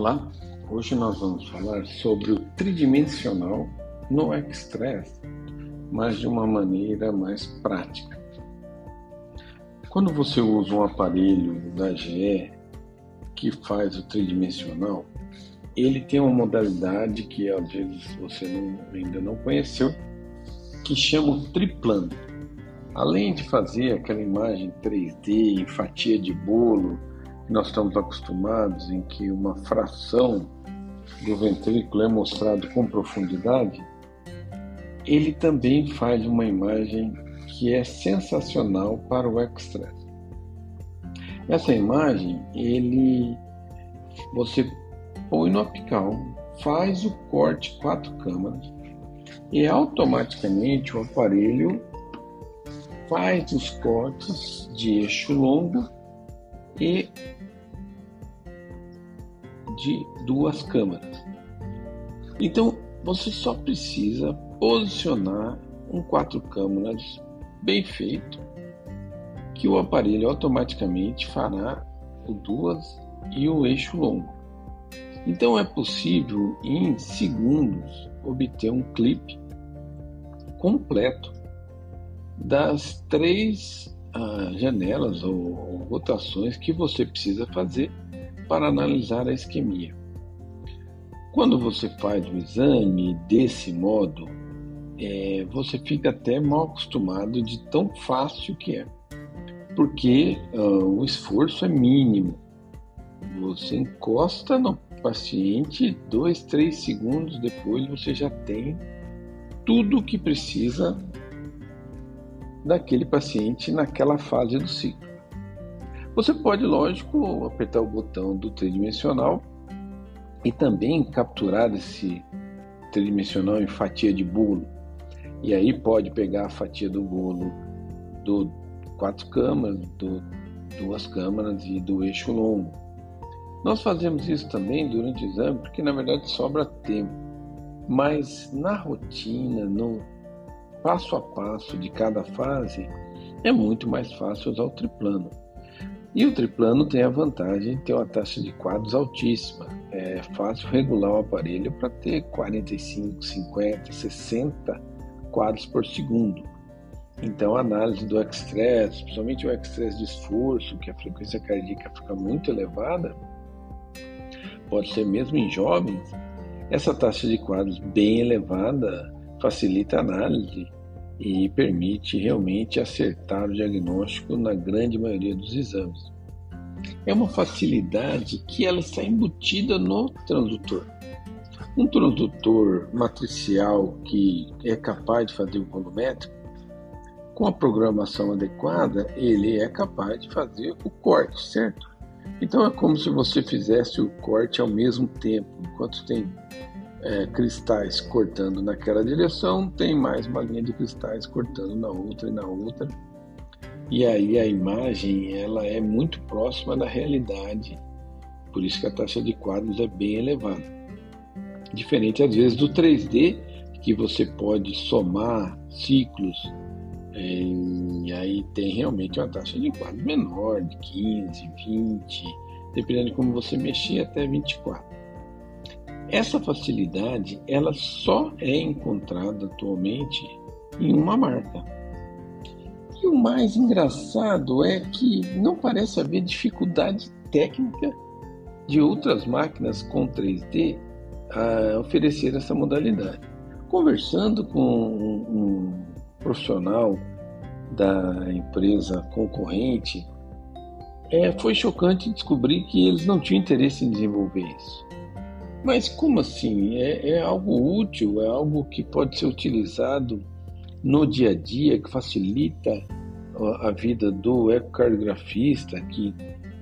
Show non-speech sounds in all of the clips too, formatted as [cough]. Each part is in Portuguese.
Olá, hoje nós vamos falar sobre o tridimensional no Express, mas de uma maneira mais prática. Quando você usa um aparelho da GE que faz o tridimensional, ele tem uma modalidade que às vezes você não, ainda não conheceu, que chama o triplano. Além de fazer aquela imagem 3D em fatia de bolo, nós estamos acostumados, em que uma fração do ventrículo é mostrado com profundidade, ele também faz uma imagem que é sensacional para o extra. Essa imagem, ele você põe no apical, faz o corte quatro câmaras e automaticamente o aparelho faz os cortes de eixo longo e de duas câmaras. Então você só precisa posicionar um quatro câmaras bem feito, que o aparelho automaticamente fará o duas e o eixo longo. Então é possível em segundos obter um clipe completo das três ah, janelas ou, rotações que você precisa fazer para analisar a isquemia. Quando você faz o exame desse modo, é, você fica até mal acostumado de tão fácil que é, porque uh, o esforço é mínimo. Você encosta no paciente, dois, três segundos depois você já tem tudo o que precisa daquele paciente naquela fase do ciclo. Você pode, lógico, apertar o botão do tridimensional e também capturar esse tridimensional em fatia de bolo. E aí pode pegar a fatia do bolo do quatro câmaras, do duas câmaras e do eixo longo. Nós fazemos isso também durante o exame porque na verdade sobra tempo. Mas na rotina, no passo a passo de cada fase, é muito mais fácil usar o triplano. E o triplano tem a vantagem de ter uma taxa de quadros altíssima. É fácil regular o aparelho para ter 45, 50, 60 quadros por segundo. Então, a análise do estresse, principalmente o estresse de esforço, que a frequência cardíaca fica muito elevada, pode ser mesmo em jovens, essa taxa de quadros bem elevada facilita a análise e permite realmente acertar o diagnóstico na grande maioria dos exames. É uma facilidade que ela está embutida no transdutor. Um transdutor matricial que é capaz de fazer o volumétrico, com a programação adequada, ele é capaz de fazer o corte, certo? Então é como se você fizesse o corte ao mesmo tempo, enquanto tem é, cristais cortando naquela direção, tem mais uma linha de cristais cortando na outra e na outra. E aí a imagem ela é muito próxima da realidade, por isso que a taxa de quadros é bem elevada. Diferente às vezes do 3D, que você pode somar ciclos, é, e aí tem realmente uma taxa de quadros menor, de 15, 20, dependendo de como você mexer, até 24. Essa facilidade ela só é encontrada atualmente em uma marca. E o mais engraçado é que não parece haver dificuldade técnica de outras máquinas com 3D a oferecer essa modalidade. Conversando com um, profissional da empresa concorrente, é, foi chocante descobrir que eles não tinham interesse em desenvolver isso. Mas como assim? É, é algo útil, é algo que pode ser utilizado no dia a dia, que facilita a vida do ecocardiografista, que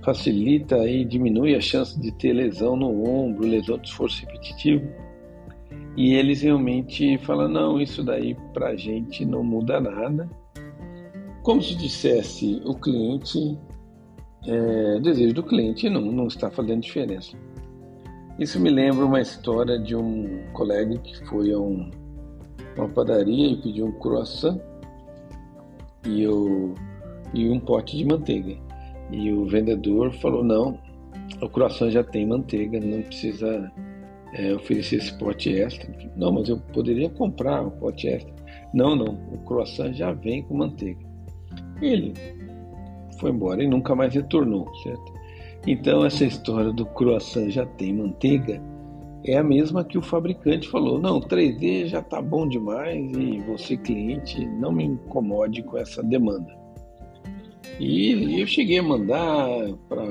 facilita e diminui a chance de ter lesão no ombro, lesão de esforço repetitivo. E eles realmente falam: não, isso daí para a gente não muda nada. Como se dissesse, o cliente, é, o desejo do cliente não, não está fazendo diferença. Isso me lembra uma história de um colega que foi a um, uma padaria e pediu um croissant e, o, e um pote de manteiga. E o vendedor falou: não, o croissant já tem manteiga, não precisa é, oferecer esse pote extra. Não, mas eu poderia comprar o pote extra. Não, não, o croissant já vem com manteiga. Ele foi embora e nunca mais retornou, certo? Então essa história do croissant já tem manteiga é a mesma que o fabricante falou: não, 3D já está bom demais e você, cliente, não me incomode com essa demanda. E eu cheguei a mandar para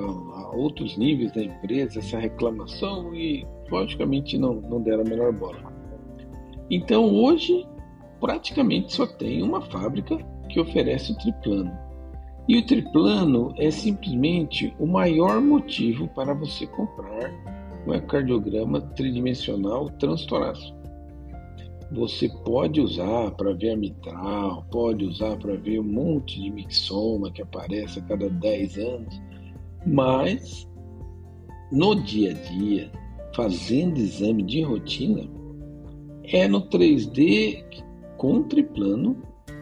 outros níveis da empresa essa reclamação e, logicamente, não, não deram a menor bola. Então, hoje, praticamente só tem uma fábrica que oferece o triplano. E o triplano é simplesmente o maior motivo para você comprar um ecocardiograma tridimensional transtorácico. Você pode usar para ver a mitral, pode usar para ver um monte de mixoma que aparece a cada 10 anos, mas no dia a dia, fazendo exame de rotina, é no 3D com triplano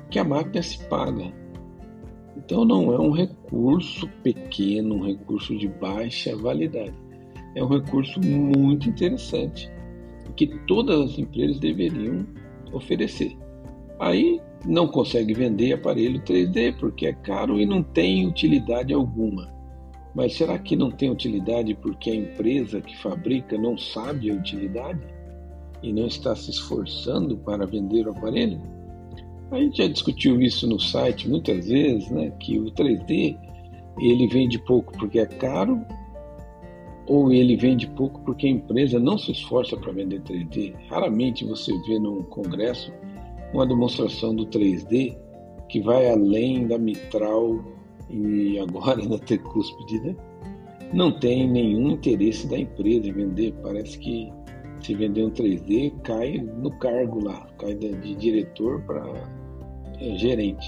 que a máquina se paga. Então não é um recurso pequeno, um recurso de baixa validade é um recurso muito interessante que todas as empresas deveriam oferecer. Aí não consegue vender aparelho 3D porque é caro e não tem utilidade alguma. Mas será que não tem utilidade porque a empresa que fabrica não sabe a utilidade e não está se esforçando para vender o aparelho? A gente já discutiu isso no site muitas vezes, né? Que o 3D ele vende pouco porque é caro ou ele vende pouco porque a empresa não se esforça para vender 3D. Raramente você vê num congresso uma demonstração do 3D que vai além da mitral e agora [laughs] da tricúspide, né? Não tem nenhum interesse da empresa em vender. Parece que se um 3D cai no cargo lá, cai de diretor para é, gerente.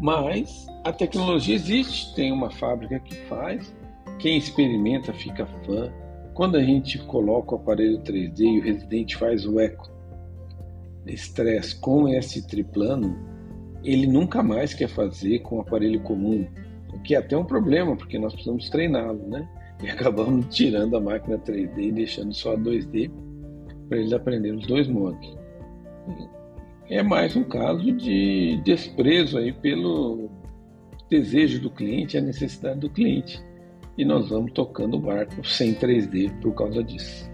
Mas a tecnologia existe, tem uma fábrica que faz, quem experimenta fica fã. Quando a gente coloca o aparelho 3D e o residente faz o eco estresse com esse triplano, ele nunca mais quer fazer com o aparelho comum, o que é até um problema, porque nós precisamos treiná-lo, né? [laughs] E acabamos tirando a máquina 3D e deixando só a 2D para eles aprenderem os dois modos. É mais um caso de desprezo aí pelo desejo do cliente, a necessidade do cliente e nós vamos tocando o barco sem 3D por causa disso.